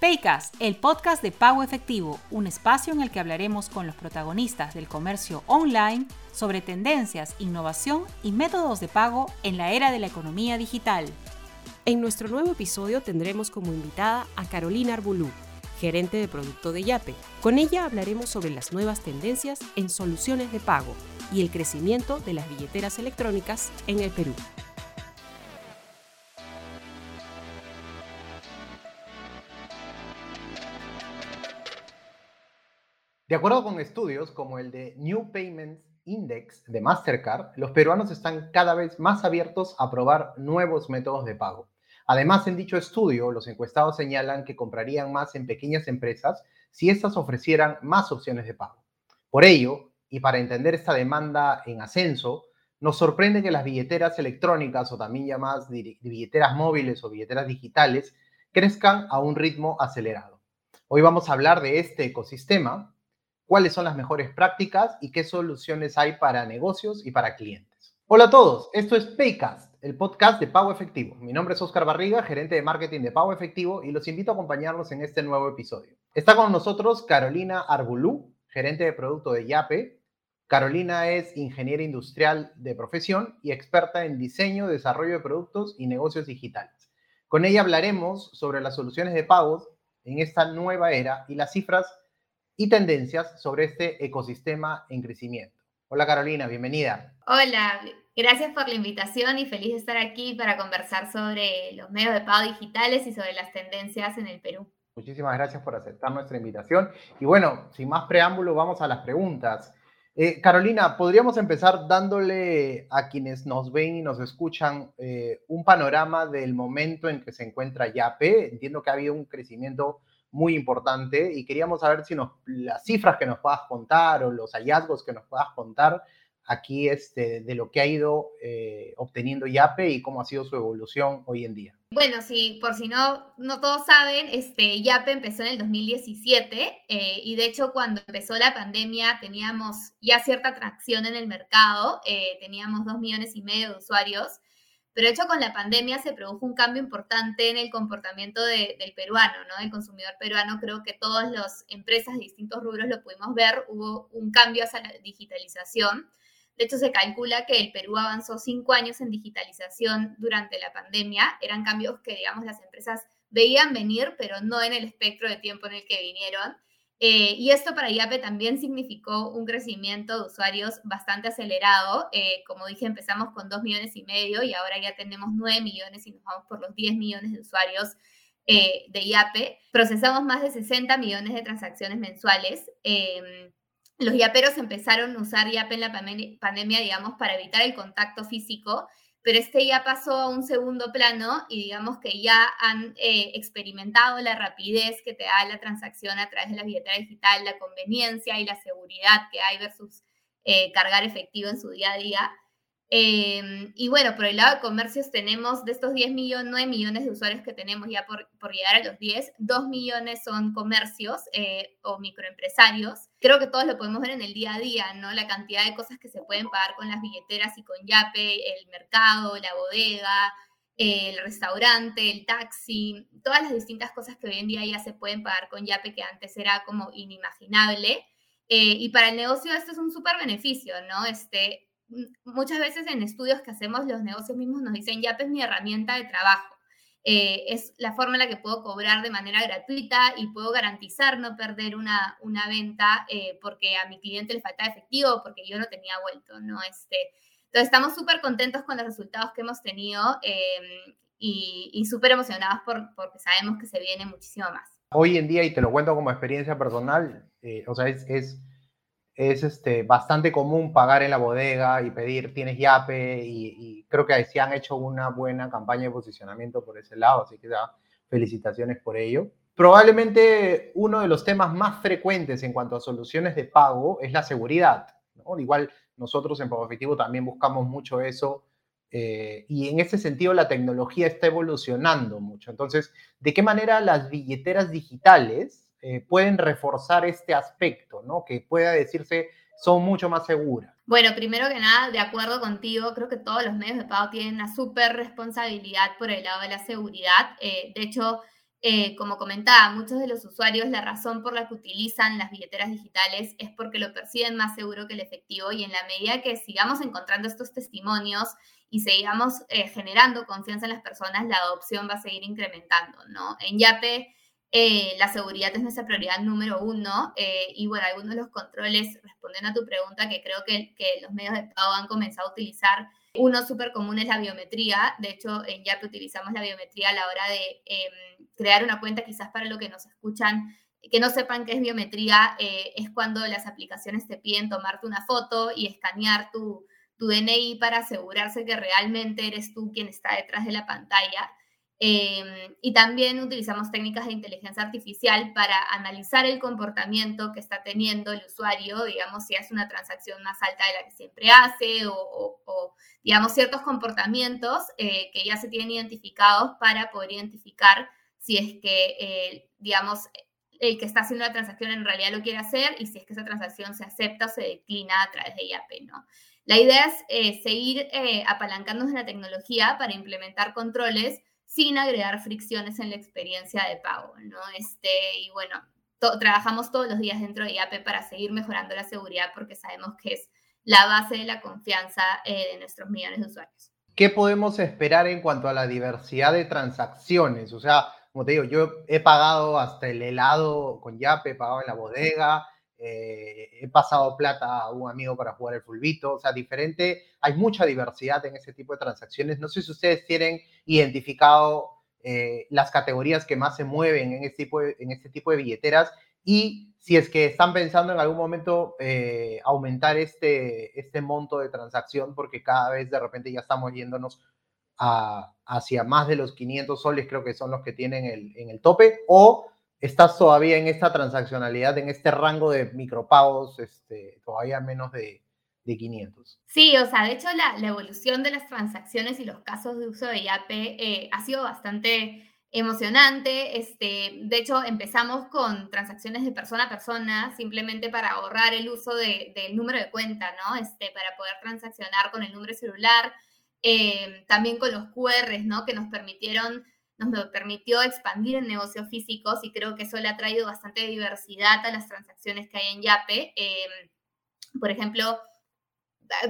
Paycast, el podcast de pago efectivo, un espacio en el que hablaremos con los protagonistas del comercio online sobre tendencias, innovación y métodos de pago en la era de la economía digital. En nuestro nuevo episodio tendremos como invitada a Carolina Arbulú, gerente de producto de Yape. Con ella hablaremos sobre las nuevas tendencias en soluciones de pago y el crecimiento de las billeteras electrónicas en el Perú. De acuerdo con estudios como el de New Payments Index de Mastercard, los peruanos están cada vez más abiertos a probar nuevos métodos de pago. Además, en dicho estudio, los encuestados señalan que comprarían más en pequeñas empresas si éstas ofrecieran más opciones de pago. Por ello, y para entender esta demanda en ascenso, nos sorprende que las billeteras electrónicas o también llamadas billeteras móviles o billeteras digitales crezcan a un ritmo acelerado. Hoy vamos a hablar de este ecosistema cuáles son las mejores prácticas y qué soluciones hay para negocios y para clientes. Hola a todos, esto es Paycast, el podcast de Pago Efectivo. Mi nombre es Oscar Barriga, gerente de marketing de Pago Efectivo y los invito a acompañarnos en este nuevo episodio. Está con nosotros Carolina Arbulú, gerente de producto de Yape. Carolina es ingeniera industrial de profesión y experta en diseño, desarrollo de productos y negocios digitales. Con ella hablaremos sobre las soluciones de pagos en esta nueva era y las cifras y tendencias sobre este ecosistema en crecimiento. Hola Carolina, bienvenida. Hola, gracias por la invitación y feliz de estar aquí para conversar sobre los medios de pago digitales y sobre las tendencias en el Perú. Muchísimas gracias por aceptar nuestra invitación. Y bueno, sin más preámbulo, vamos a las preguntas. Eh, Carolina, podríamos empezar dándole a quienes nos ven y nos escuchan eh, un panorama del momento en que se encuentra YAPE. Entiendo que ha habido un crecimiento muy importante y queríamos saber si nos, las cifras que nos puedas contar o los hallazgos que nos puedas contar aquí este, de lo que ha ido eh, obteniendo YAPE y cómo ha sido su evolución hoy en día. Bueno, sí, por si no, no todos saben, este, YAPE empezó en el 2017 eh, y de hecho cuando empezó la pandemia teníamos ya cierta atracción en el mercado, eh, teníamos dos millones y medio de usuarios pero de hecho con la pandemia se produjo un cambio importante en el comportamiento del peruano, ¿no? Del consumidor peruano. Creo que todas las empresas de distintos rubros lo pudimos ver. Hubo un cambio hacia la digitalización. De hecho, se calcula que el Perú avanzó cinco años en digitalización durante la pandemia. Eran cambios que, digamos, las empresas veían venir, pero no en el espectro de tiempo en el que vinieron. Eh, y esto para IAPE también significó un crecimiento de usuarios bastante acelerado. Eh, como dije, empezamos con 2 millones y medio y ahora ya tenemos 9 millones y nos vamos por los 10 millones de usuarios eh, de IAPE. Procesamos más de 60 millones de transacciones mensuales. Los IAPeros empezaron a usar IAPE en la pandemia, digamos, para evitar el contacto físico pero este ya pasó a un segundo plano y digamos que ya han eh, experimentado la rapidez que te da la transacción a través de la billetera digital, la conveniencia y la seguridad que hay versus eh, cargar efectivo en su día a día. Em, y bueno, por el lado de comercios tenemos de estos 10 millones, 9 millones de usuarios que tenemos ya por, por llegar a los 10, 2 millones son comercios eh, o microempresarios. Creo que todos lo podemos ver en el día a día, ¿no? La cantidad de cosas que se pueden pagar con las billeteras y con Yape, el mercado, la bodega, el restaurante, el taxi, todas las distintas cosas que hoy en día ya se pueden pagar con Yape que antes era como inimaginable. Eh, y para el negocio esto es un súper beneficio, ¿no? Este, muchas veces en estudios que hacemos los negocios mismos nos dicen, YAP es mi herramienta de trabajo. Eh, es la forma en la que puedo cobrar de manera gratuita y puedo garantizar no perder una, una venta eh, porque a mi cliente le falta efectivo, porque yo no tenía vuelto, ¿no? Este, entonces estamos súper contentos con los resultados que hemos tenido em, y, y súper emocionados por, porque sabemos que se viene muchísimo más. Hoy en día, y te lo cuento como experiencia personal, eh, o sea, es, es es este, bastante común pagar en la bodega y pedir, tienes yape, y, creo que sí han hecho una buena campaña de posicionamiento por ese lado, así que da felicitaciones por ello. Probablemente uno de los temas más frecuentes en cuanto a soluciones de pago es la seguridad. Igual nosotros en Pago Efectivo también buscamos mucho eso eh, y en ese sentido la tecnología está evolucionando mucho. Entonces, ¿de qué manera las billeteras digitales eh, pueden reforzar este aspecto, ¿no? Que pueda decirse son mucho más seguras. Bueno, primero que nada, de acuerdo contigo, creo que todos los medios de pago tienen una súper responsabilidad por el lado de la seguridad. Eh, de hecho, eh, como comentaba, muchos de los usuarios la razón por la que utilizan las billeteras digitales es porque lo perciben más seguro que el efectivo y en la medida que sigamos encontrando estos testimonios y sigamos eh, generando confianza en las personas, la adopción va a seguir incrementando, ¿no? En Yape, eh, la seguridad es nuestra prioridad número uno y bueno, algunos de los controles, respondiendo a tu pregunta, que creo que, los medios de pago han comenzado a utilizar uno súper común es la biometría. De hecho, en Yape utilizamos la biometría a la hora de em, crear una cuenta, quizás para lo que nos escuchan, que no sepan qué es biometría, eh, es cuando las aplicaciones te piden tomarte una foto y escanear tu, tu DNI para asegurarse que realmente eres tú quien está detrás de la pantalla. Em, y también utilizamos técnicas de inteligencia artificial para analizar el comportamiento que está teniendo el usuario, digamos, si es una transacción más alta de la que siempre hace o, digamos, ciertos comportamientos eh, que ya se tienen identificados para poder identificar si es que, eh, digamos, el que está haciendo la transacción en realidad lo quiere hacer y si es que esa transacción se acepta o se declina a través de IAP, ¿no? La idea es eh, seguir apalancándonos en la tecnología para implementar controles sin agregar fricciones en la experiencia de pago, ¿no? Este, y bueno, trabajamos todos los días dentro de IAP para seguir mejorando la seguridad porque sabemos que es la base de la confianza eh, de nuestros millones de usuarios. ¿Qué podemos esperar en cuanto a la diversidad de transacciones? O sea, como te digo, yo he pagado hasta el helado con Yape, he pagado en la bodega, eh, he pasado plata a un amigo para jugar el fulbito, o sea, diferente, hay mucha diversidad en ese tipo de transacciones. No sé si ustedes tienen identificado eh, las categorías que más se mueven en este, tipo de, en este tipo de billeteras y si es que están pensando en algún momento eh, aumentar este, este monto de transacción porque cada vez de repente ya estamos yéndonos a, hacia más de los 500 soles, creo que son los que tienen el, en el tope, o estás todavía en esta transaccionalidad, en este rango de micropagos, este, todavía menos de, de 500. Sí, o sea, de hecho la, evolución de las transacciones y los casos de uso de IAP eh, ha sido bastante emocionante. Este, de hecho, empezamos con transacciones de persona a persona, simplemente para ahorrar el uso de, del número de cuenta, ¿no? Este, para poder transaccionar con el número celular, eh, también con los QRs, ¿no? Que nos permitieron nos permitió expandir en negocios físicos y creo que eso le ha traído bastante diversidad a las transacciones que hay en Yape. Em, por ejemplo,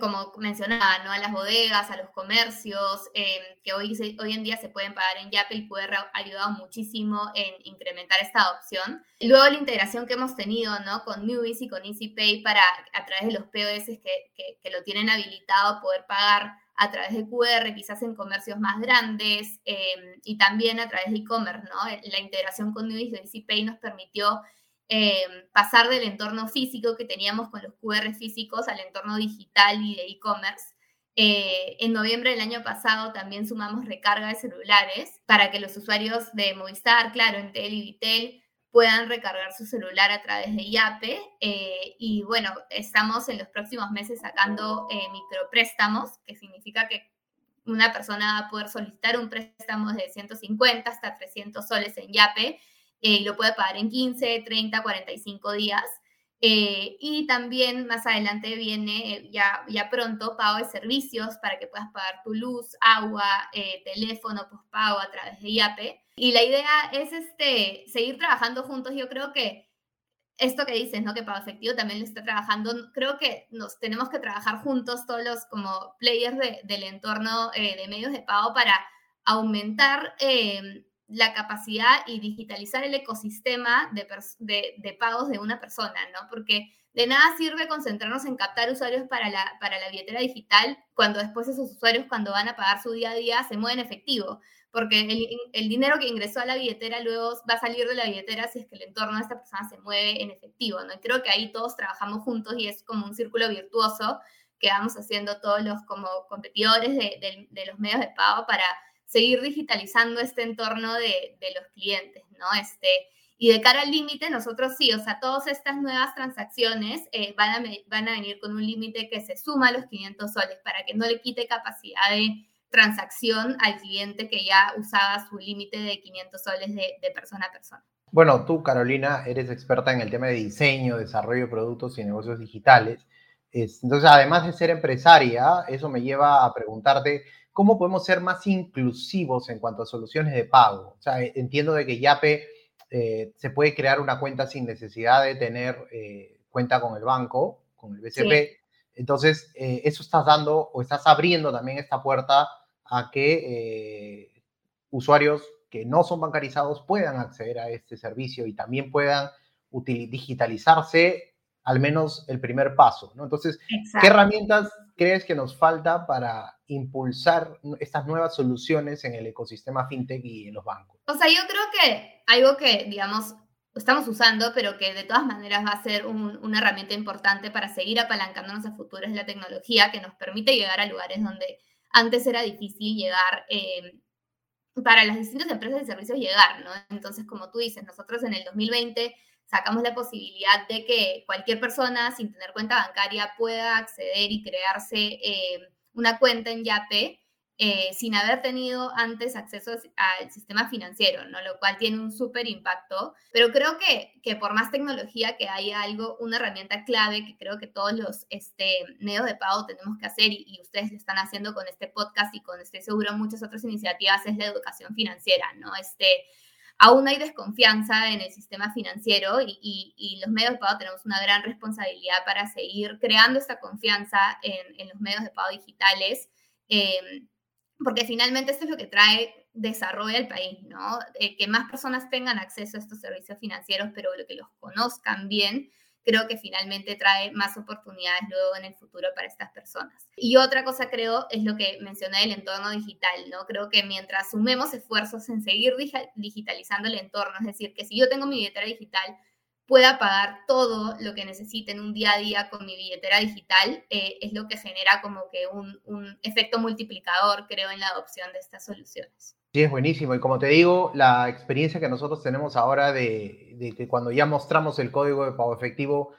como mencionaba, ¿no? a las bodegas, a los comercios, em, que hoy, en día se pueden pagar en Yape, el QR ha ayudado muchísimo en incrementar esta adopción. Luego la integración que hemos tenido ¿no? con Newbies y con EasyPay para, a través de los POS que, que, que lo tienen habilitado, poder pagar a través de QR, quizás en comercios más grandes em, y también a través de e-commerce, ¿no? La integración con Nubis de EasyPay nos permitió em, pasar del entorno físico que teníamos con los QR físicos al entorno digital y de e-commerce. Eh, en noviembre del año pasado también sumamos recarga de celulares para que los usuarios de Movistar, claro, Entel y Vitel puedan recargar su celular a través de IAPE. Eh, y bueno, estamos en los próximos meses sacando eh, micropréstamos, que significa que una persona va a poder solicitar un préstamo de 150 hasta 300 soles en YAPE eh, y lo puede pagar en 15, 30, 45 días. Eh, y también más adelante viene eh, ya, ya pronto pago de servicios para que puedas pagar tu luz, agua, eh, teléfono, pago a través de IAPE. Y la idea es este, seguir trabajando juntos. Yo creo que esto que dices, ¿no? Que Pago Efectivo también lo está trabajando. Creo que nos tenemos que trabajar juntos todos los como players del entorno de medios de pago para aumentar la capacidad y digitalizar el ecosistema de, pagos de una persona, ¿no? Porque de nada sirve concentrarnos en captar usuarios para la, para la billetera digital cuando después esos usuarios, cuando van a pagar su día a día, se mueven efectivo, porque el, dinero que ingresó a la billetera luego va a salir de la billetera si es que el entorno de esta persona se mueve en efectivo, ¿no? creo que ahí todos trabajamos juntos y es como un círculo virtuoso que vamos haciendo todos los como competidores de, de los medios de pago para seguir digitalizando este entorno de, los clientes, ¿no? Este, y de cara al límite, nosotros sí, o sea, todas estas nuevas transacciones eh, van, a, van a venir con un límite que se suma a los 500 soles para que no le quite capacidad de transacción al cliente que ya usaba su límite de 500 soles de, de, persona a persona. Bueno, tú, Carolina, eres experta en el tema de diseño, desarrollo de productos y negocios digitales. Entonces, además de ser empresaria, eso me lleva a preguntarte cómo podemos ser más inclusivos en cuanto a soluciones de pago. O sea, entiendo de que Yape eh, se puede crear una cuenta sin necesidad de tener eh, cuenta con el banco, con el BCP. Entonces, eh, eso estás dando o estás abriendo también esta puerta a que usuarios que no son bancarizados puedan acceder a este servicio y también puedan digitalizarse al menos el primer paso, ¿no? Entonces, ¿qué herramientas crees que nos falta para impulsar estas nuevas soluciones en el ecosistema fintech y en los bancos? O sea, yo creo que algo que, digamos, estamos usando, pero que de todas maneras va a ser una herramienta importante para seguir apalancándonos a futuro es la tecnología que nos permite llegar a lugares donde antes era difícil llegar, eh, para las distintas empresas de servicios llegar, ¿no? Entonces, como tú dices, nosotros en el 2020 sacamos la posibilidad de que cualquier persona sin tener cuenta bancaria pueda acceder y crearse eh, una cuenta en Yape eh, sin haber tenido antes acceso al sistema financiero, ¿no? Lo cual tiene un súper impacto. Pero creo que, que, por más tecnología que haya algo, una herramienta clave que creo que todos los este, medios de pago tenemos que hacer y, y ustedes lo están haciendo con este podcast y con, estoy seguro, muchas otras iniciativas es la educación financiera, ¿no? Este, aún hay desconfianza en el sistema financiero y, los medios de pago tenemos una gran responsabilidad para seguir creando esta confianza en, los medios de pago digitales, em, porque finalmente esto es lo que trae desarrollo al país, ¿no? Eh, que más personas tengan acceso a estos servicios financieros, pero que los conozcan bien creo que finalmente trae más oportunidades luego en el futuro para estas personas. Y otra cosa creo es lo que mencioné del entorno digital, ¿no? Creo que mientras sumemos esfuerzos en seguir digitalizando el entorno, es decir, que si yo tengo mi billetera digital, pueda pagar todo lo que necesite en un día a día con mi billetera digital, eh, es lo que genera como que un, un efecto multiplicador, creo, en la adopción de estas soluciones. Sí, es buenísimo. Y como te digo, la experiencia que nosotros tenemos ahora de, que cuando ya mostramos el código de pago efectivo,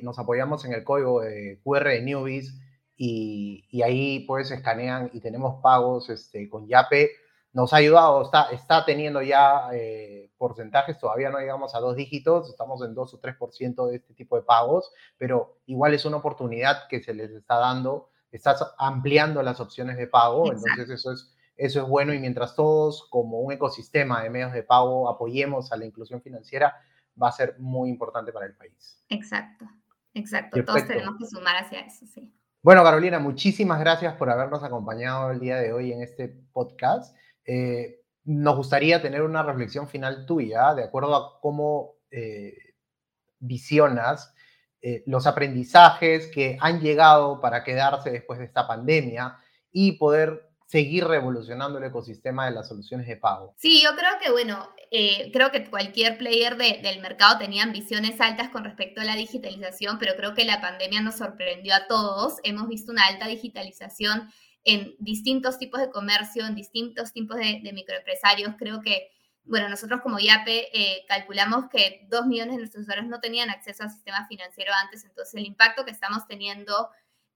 nos apoyamos en el código de QR de Newbies y, ahí pues escanean y tenemos pagos este, con Yape. Nos ha ayudado, está, está teniendo ya eh, porcentajes, todavía no llegamos a dos dígitos, estamos en 2 o 3% de este tipo de pagos, pero igual es una oportunidad que se les está dando, estás ampliando las opciones de pago, entonces eso es eso es bueno y mientras todos como un ecosistema de medios de pago apoyemos a la inclusión financiera, va a ser muy importante para el país. Exacto, exacto. Todos tenemos que sumar hacia eso, sí. Bueno, Carolina, muchísimas gracias por habernos acompañado el día de hoy en este podcast. Eh, nos gustaría tener una reflexión final tuya, de acuerdo a cómo eh, visionas eh, los aprendizajes que han llegado para quedarse después de esta pandemia y poder seguir revolucionando el ecosistema de las soluciones de pago? Sí, yo creo que, bueno, eh, creo que cualquier player del mercado tenía ambiciones altas con respecto a la digitalización, pero creo que la pandemia nos sorprendió a todos. Hemos visto una alta digitalización en distintos tipos de comercio, en distintos tipos de, microempresarios. Creo que, bueno, nosotros como IAPE eh, calculamos que dos millones de nuestros usuarios no tenían acceso al sistema financiero antes, entonces el impacto que estamos teniendo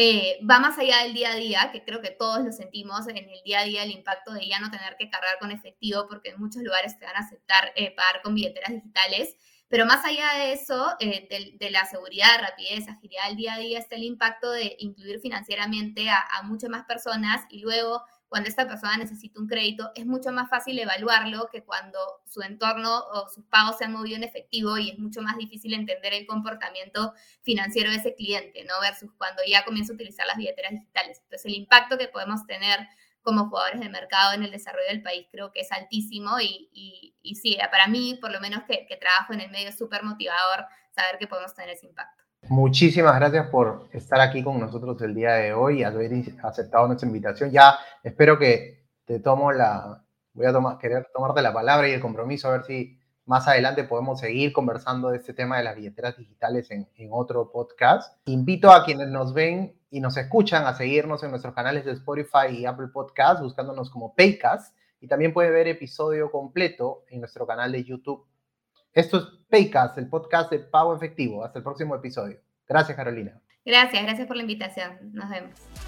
eh, va más allá del día a día, que creo que todos lo sentimos en el día a día, el impacto de ya no tener que cargar con efectivo, porque en muchos lugares te van a aceptar eh, pagar con billeteras digitales. Pero más allá de eso, eh, de, la seguridad, rapidez, agilidad del día a día, está el impacto de incluir financieramente a, a muchas más personas y luego cuando esta persona necesita un crédito, es mucho más fácil evaluarlo que cuando su entorno o sus pagos se han movido en efectivo y es mucho más difícil entender el comportamiento financiero de ese cliente, ¿no? Versus cuando ya comienza a utilizar las billeteras digitales. Entonces, el impacto que podemos tener como jugadores de mercado en el desarrollo del país creo que es altísimo y, sí, para mí, por lo menos que, que trabajo en el medio, es súper motivador saber que podemos tener ese impacto. Muchísimas gracias por estar aquí con nosotros el día de hoy haber aceptado nuestra invitación. Ya espero que te tomo la, voy a querer tomarte la palabra y el compromiso a ver si más adelante podemos seguir conversando de este tema de las billeteras digitales en, en otro podcast. Invito a quienes nos ven y nos escuchan a seguirnos en nuestros canales de Spotify y Apple Podcast, buscándonos como Paycast. Y también puede ver episodio completo en nuestro canal de YouTube esto es Paycast, el podcast de Pago Efectivo. Hasta el próximo episodio. Gracias, Carolina. Gracias, gracias por la invitación. Nos vemos.